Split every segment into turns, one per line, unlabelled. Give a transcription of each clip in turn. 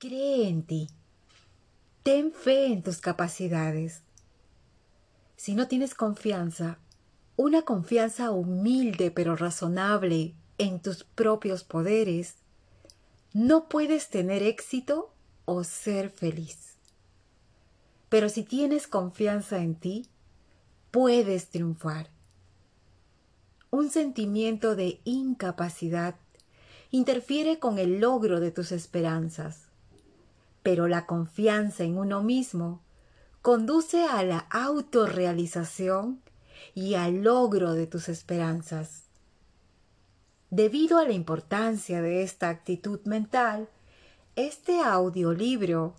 Cree en ti. Ten fe en tus capacidades. Si no tienes confianza, una confianza humilde pero razonable en tus propios poderes, no puedes tener éxito o ser feliz. Pero si tienes confianza en ti, puedes triunfar. Un sentimiento de incapacidad interfiere con el logro de tus esperanzas, pero la confianza en uno mismo conduce a la autorrealización y al logro de tus esperanzas. Debido a la importancia de esta actitud mental, este audiolibro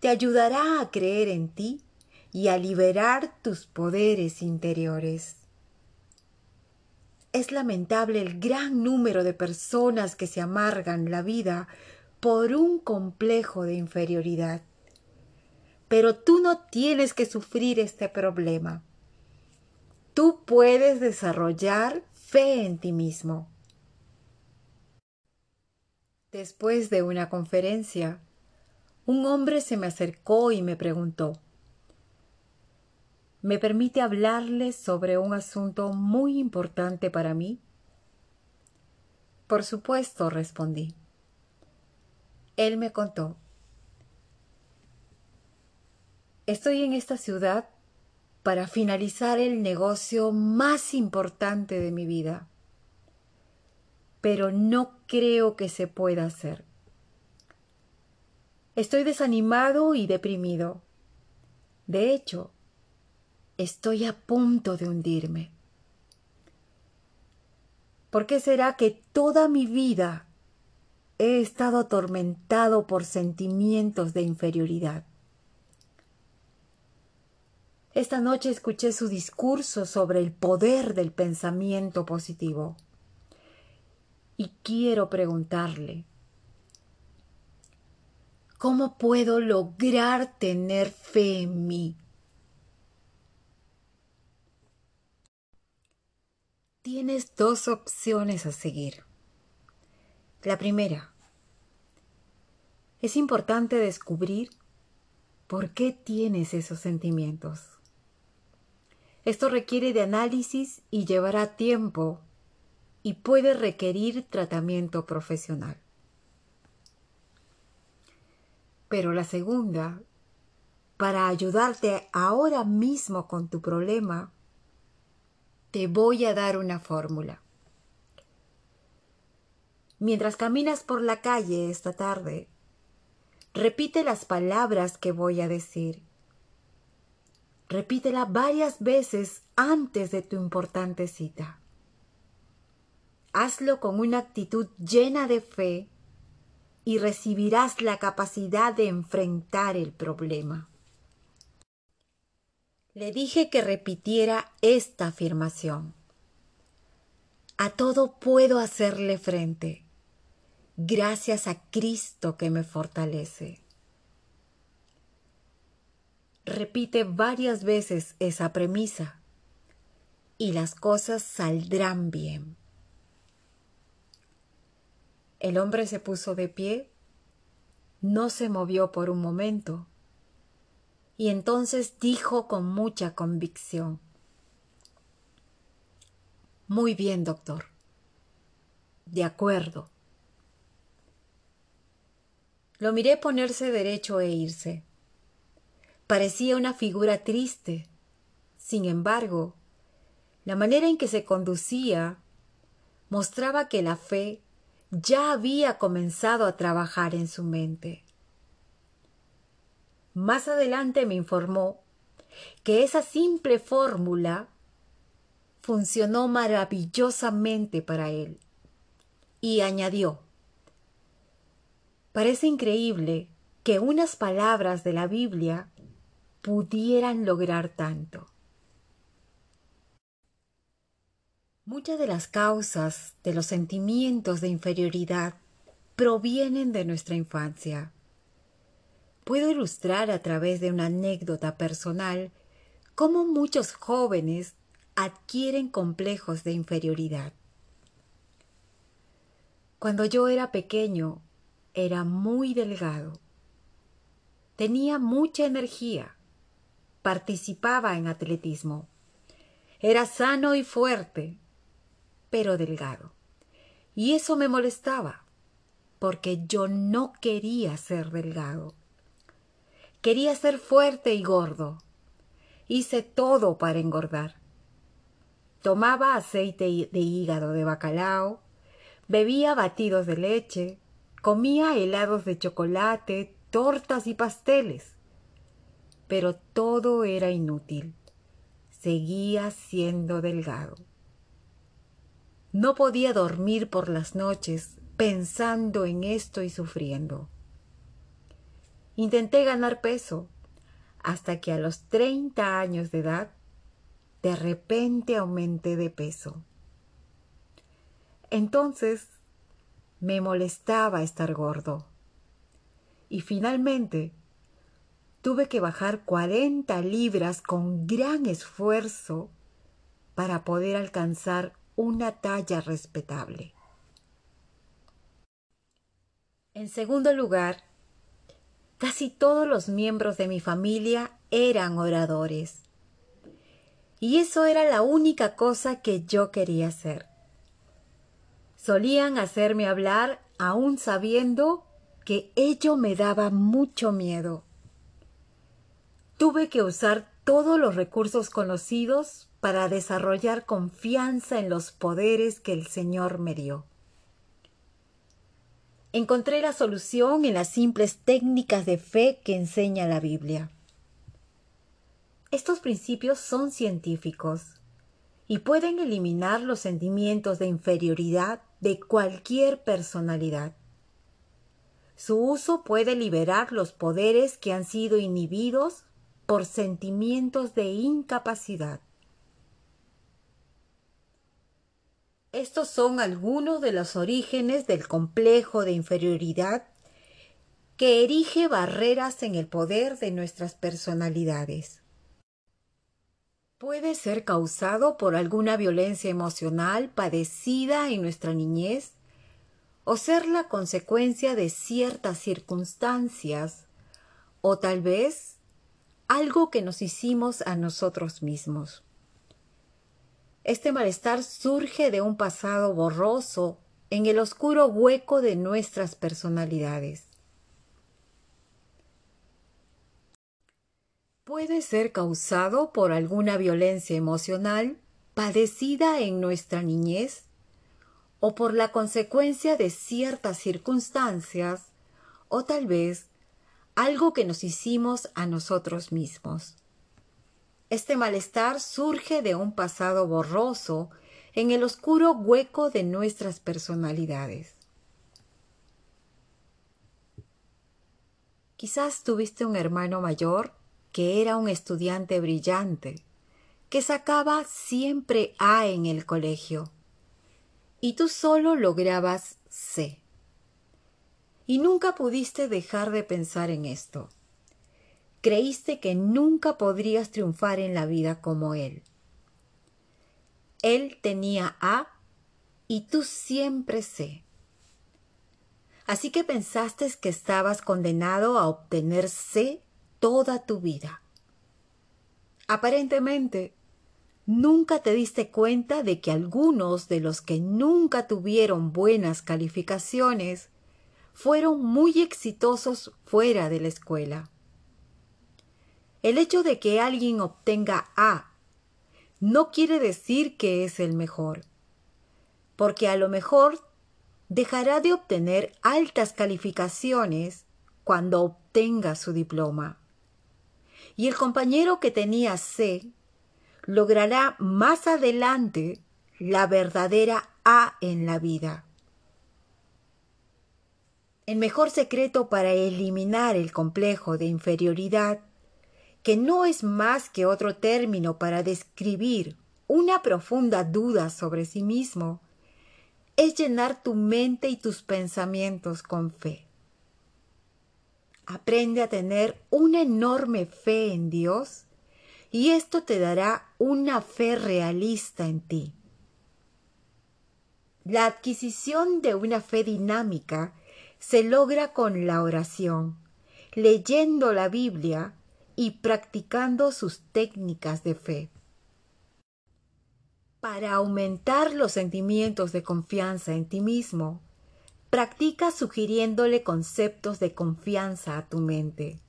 te ayudará a creer en ti y a liberar tus poderes interiores. Es lamentable el gran número de personas que se amargan la vida por un complejo de inferioridad. Pero tú no tienes que sufrir este problema. Tú puedes desarrollar fe en ti mismo. Después de una conferencia, un hombre se me acercó y me preguntó, ¿Me permite hablarle sobre un asunto muy importante para mí? Por supuesto, respondí. Él me contó. Estoy en esta ciudad para finalizar el negocio más importante de mi vida pero no creo que se pueda hacer. Estoy desanimado y deprimido. De hecho, estoy a punto de hundirme. ¿Por qué será que toda mi vida he estado atormentado por sentimientos de inferioridad? Esta noche escuché su discurso sobre el poder del pensamiento positivo y quiero preguntarle, ¿cómo puedo lograr tener fe en mí? Tienes dos opciones a seguir. La primera, es importante descubrir por qué tienes esos sentimientos. Esto requiere de análisis y llevará tiempo y puede requerir tratamiento profesional. Pero la segunda, para ayudarte ahora mismo con tu problema, te voy a dar una fórmula. Mientras caminas por la calle esta tarde, repite las palabras que voy a decir. Repítela varias veces antes de tu importante cita hazlo con una actitud llena de fe y recibirás la capacidad de enfrentar el problema. Le dije que repitiera esta afirmación. A todo puedo hacerle frente, gracias a Cristo que me fortalece. Repite varias veces esa premisa y las cosas saldrán bien. El hombre se puso de pie, no se movió por un momento, y entonces dijo con mucha convicción, Muy bien, doctor. De acuerdo. Lo miré ponerse derecho e irse. Parecía una figura triste. Sin embargo, la manera en que se conducía mostraba que la fe ya había comenzado a trabajar en su mente. Más adelante me informó que esa simple fórmula funcionó maravillosamente para él. Y añadió, parece increíble que unas palabras de la Biblia pudieran lograr tanto. Muchas de las causas de los sentimientos de inferioridad provienen de nuestra infancia. Puedo ilustrar a través de una anécdota personal cómo muchos jóvenes adquieren complejos de inferioridad. Cuando yo era pequeño, era muy delgado Tenía mucha energía. Participaba en atletismo. Era sano y fuerte, pero delgado. Y eso me molestaba, porque yo no quería ser delgado. Quería ser fuerte y gordo. Hice todo para engordar. Tomaba aceite de hígado de bacalao, bebía batidos de leche, comía helados de chocolate, tortas y pasteles. Pero todo era inútil. Seguía siendo delgado. No podía dormir por las noches pensando en esto y sufriendo. Intenté ganar peso hasta que a los 30 años de edad de repente aumenté de peso. Entonces me molestaba estar gordo. Y finalmente tuve que bajar 40 libras con gran esfuerzo para poder alcanzar una talla respetable. En segundo lugar, Casi todos los miembros de mi familia eran oradores. Y eso era la única cosa que yo quería hacer. Solían hacerme hablar aún sabiendo que ello me daba mucho miedo. Tuve que usar todos los recursos conocidos para desarrollar confianza en los poderes que el Señor me dio. Encontré la solución en las simples técnicas de fe que enseña la Biblia. Estos principios son científicos y pueden eliminar los sentimientos de inferioridad de cualquier personalidad. Su uso puede liberar los poderes que han sido inhibidos por sentimientos de incapacidad. Estos son algunos de los orígenes del complejo de inferioridad que erige barreras en el poder de nuestras personalidades. Puede ser causado por alguna violencia emocional padecida en nuestra niñez o ser la consecuencia de ciertas circunstancias o tal vez algo que nos hicimos a nosotros mismos. Este malestar surge de un pasado borroso en el oscuro hueco de nuestras personalidades. Puede ser causado por alguna violencia emocional padecida en nuestra niñez o por la consecuencia de ciertas circunstancias o tal vez algo que nos hicimos a nosotros mismos. Este malestar surge de un pasado borroso en el oscuro hueco de nuestras personalidades. Quizás tuviste un hermano mayor que era un estudiante brillante, que sacaba siempre A en el colegio, y tú solo lograbas C. Y nunca pudiste dejar de pensar en esto creíste que nunca podrías triunfar en la vida como él. Él tenía A y tú siempre C. Así que pensaste que estabas condenado a obtener C toda tu vida. Aparentemente, nunca te diste cuenta de que algunos de los que nunca tuvieron buenas calificaciones fueron muy exitosos fuera de la escuela. El hecho de que alguien obtenga A no quiere decir que es el mejor, porque a lo mejor dejará de obtener altas calificaciones cuando obtenga su diploma. Y el compañero que tenía C logrará más adelante la verdadera A en la vida. El mejor secreto para eliminar el complejo de inferioridad que no es más que otro término para describir una profunda duda sobre sí mismo, es llenar tu mente y tus pensamientos con fe. Aprende a tener una enorme fe en Dios y esto te dará una fe realista en ti. La adquisición de una fe dinámica se logra con la oración leyendo la Biblia y practicando sus técnicas de fe. Para aumentar los sentimientos de confianza en ti mismo, practica sugiriéndole conceptos de confianza a tu mente.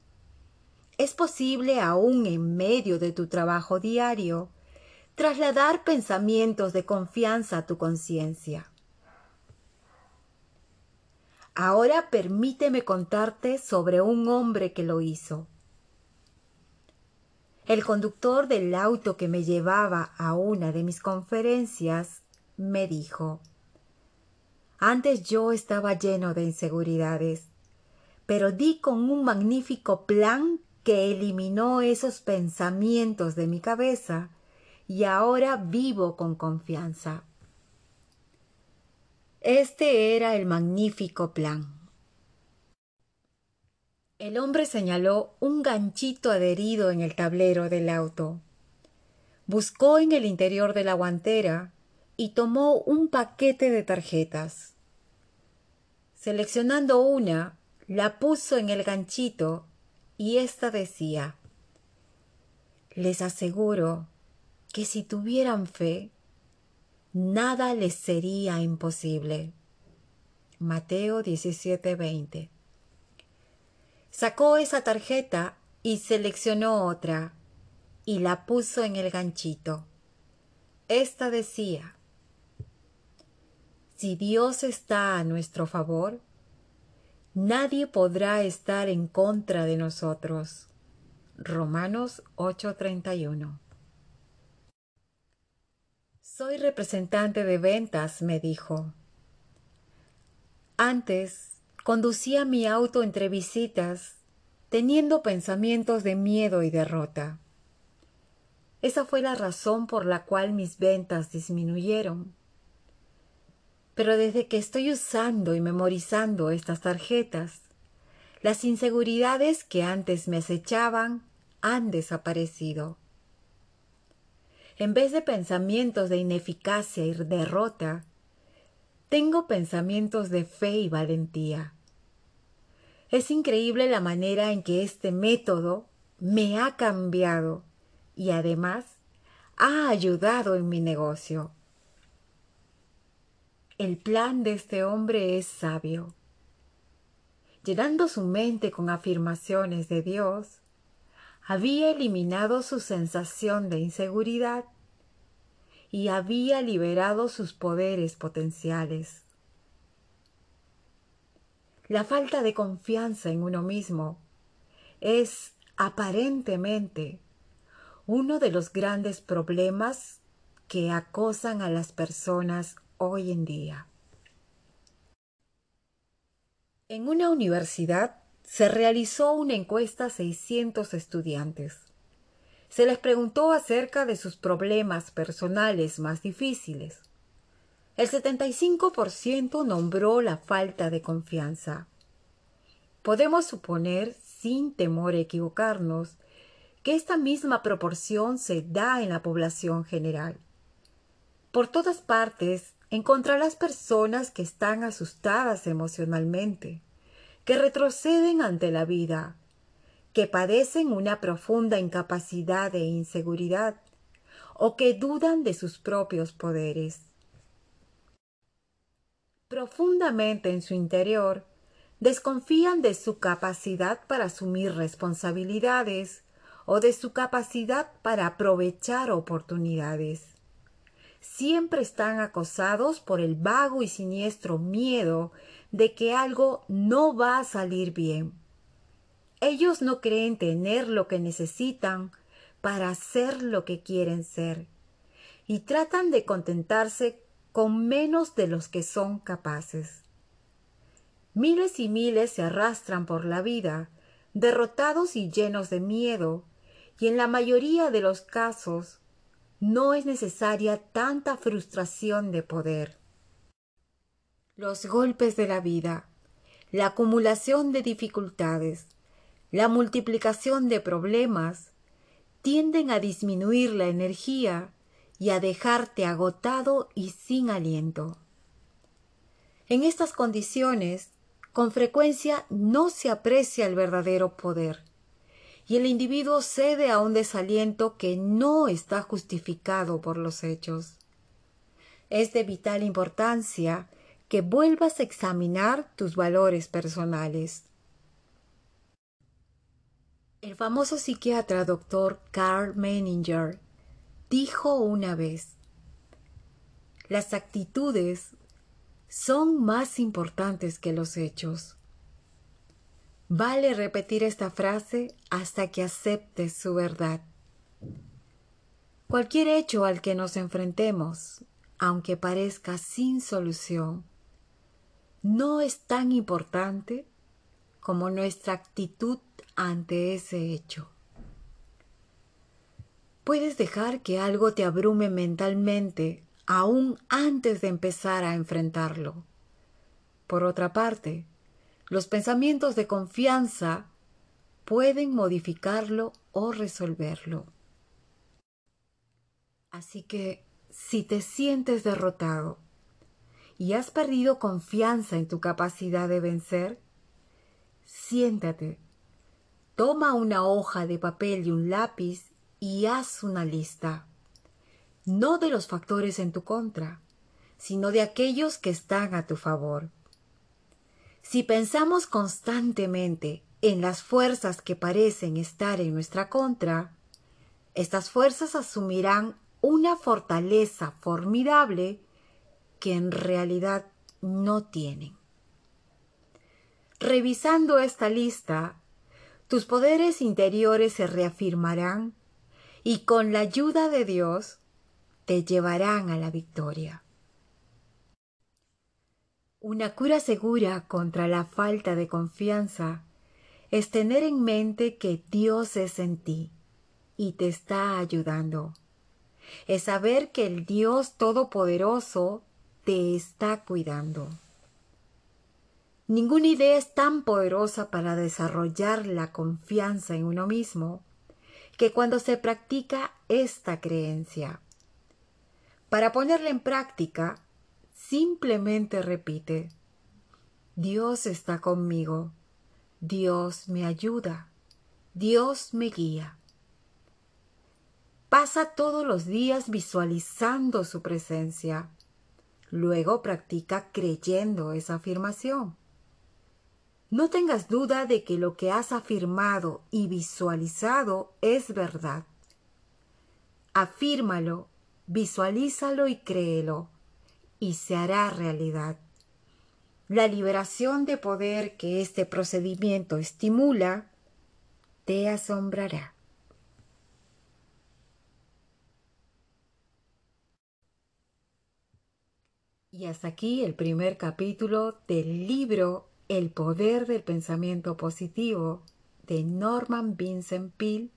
Es posible aún en medio de tu trabajo diario trasladar pensamientos de confianza a tu conciencia. Ahora permíteme contarte sobre un hombre que lo hizo. El conductor del auto que me llevaba a una de mis conferencias me dijo, antes yo estaba lleno de inseguridades, pero di con un magnífico plan que eliminó esos pensamientos de mi cabeza y ahora vivo con confianza. Este era el magnífico plan. El hombre señaló un ganchito adherido en el tablero del auto. Buscó en el interior de la guantera y tomó un paquete de tarjetas. Seleccionando una, la puso en el ganchito y ésta decía Les aseguro que si tuvieran fe, nada les sería imposible. Mateo 17:20 Sacó esa tarjeta y seleccionó otra y la puso en el ganchito. Esta decía, Si Dios está a nuestro favor, nadie podrá estar en contra de nosotros. Romanos 8:31 Soy representante de ventas, me dijo. Antes Conducía mi auto entre visitas, teniendo pensamientos de miedo y derrota. Esa fue la razón por la cual mis ventas disminuyeron. Pero desde que estoy usando y memorizando estas tarjetas, las inseguridades que antes me acechaban han desaparecido. En vez de pensamientos de ineficacia y derrota, tengo pensamientos de fe y valentía. Es increíble la manera en que este método me ha cambiado y además ha ayudado en mi negocio. El plan de este hombre es sabio. Llenando su mente con afirmaciones de Dios, había eliminado su sensación de inseguridad y había liberado sus poderes potenciales. La falta de confianza en uno mismo es aparentemente uno de los grandes problemas que acosan a las personas hoy en día. En una universidad se realizó una encuesta a 600 estudiantes. Se les preguntó acerca de sus problemas personales más difíciles. El 75% nombró la falta de confianza. Podemos suponer, sin temor a equivocarnos, que esta misma proporción se da en la población general. Por todas partes encontrarás personas que están asustadas emocionalmente, que retroceden ante la vida, que padecen una profunda incapacidad e inseguridad, o que dudan de sus propios poderes profundamente en su interior, desconfían de su capacidad para asumir responsabilidades o de su capacidad para aprovechar oportunidades. Siempre están acosados por el vago y siniestro miedo de que algo no va a salir bien. Ellos no creen tener lo que necesitan para ser lo que quieren ser y tratan de contentarse con menos de los que son capaces. Miles y miles se arrastran por la vida, derrotados y llenos de miedo, y en la mayoría de los casos no es necesaria tanta frustración de poder. Los golpes de la vida, la acumulación de dificultades, la multiplicación de problemas, tienden a disminuir la energía y a dejarte agotado y sin aliento. En estas condiciones, con frecuencia no se aprecia el verdadero poder y el individuo cede a un desaliento que no está justificado por los hechos. Es de vital importancia que vuelvas a examinar tus valores personales. El famoso psiquiatra doctor Carl Menninger dijo una vez, las actitudes son más importantes que los hechos. Vale repetir esta frase hasta que aceptes su verdad. Cualquier hecho al que nos enfrentemos, aunque parezca sin solución, no es tan importante como nuestra actitud ante ese hecho. Puedes dejar que algo te abrume mentalmente aún antes de empezar a enfrentarlo. Por otra parte, los pensamientos de confianza pueden modificarlo o resolverlo. Así que si te sientes derrotado y has perdido confianza en tu capacidad de vencer, siéntate, toma una hoja de papel y un lápiz y haz una lista, no de los factores en tu contra, sino de aquellos que están a tu favor. Si pensamos constantemente en las fuerzas que parecen estar en nuestra contra, estas fuerzas asumirán una fortaleza formidable que en realidad no tienen. Revisando esta lista, tus poderes interiores se reafirmarán y con la ayuda de Dios te llevarán a la victoria. Una cura segura contra la falta de confianza es tener en mente que Dios es en ti y te está ayudando. Es saber que el Dios Todopoderoso te está cuidando. Ninguna idea es tan poderosa para desarrollar la confianza en uno mismo que cuando se practica esta creencia. Para ponerla en práctica, Simplemente repite, Dios está conmigo, Dios me ayuda, Dios me guía. Pasa todos los días visualizando su presencia. Luego practica creyendo esa afirmación. No tengas duda de que lo que has afirmado y visualizado es verdad. Afírmalo, visualízalo y créelo y se hará realidad. La liberación de poder que este procedimiento estimula te asombrará. Y hasta aquí el primer capítulo del libro El poder del pensamiento positivo de Norman Vincent Peale.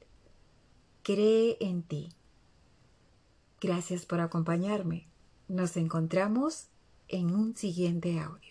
Cree en ti. Gracias por acompañarme. Nos encontramos en un siguiente audio.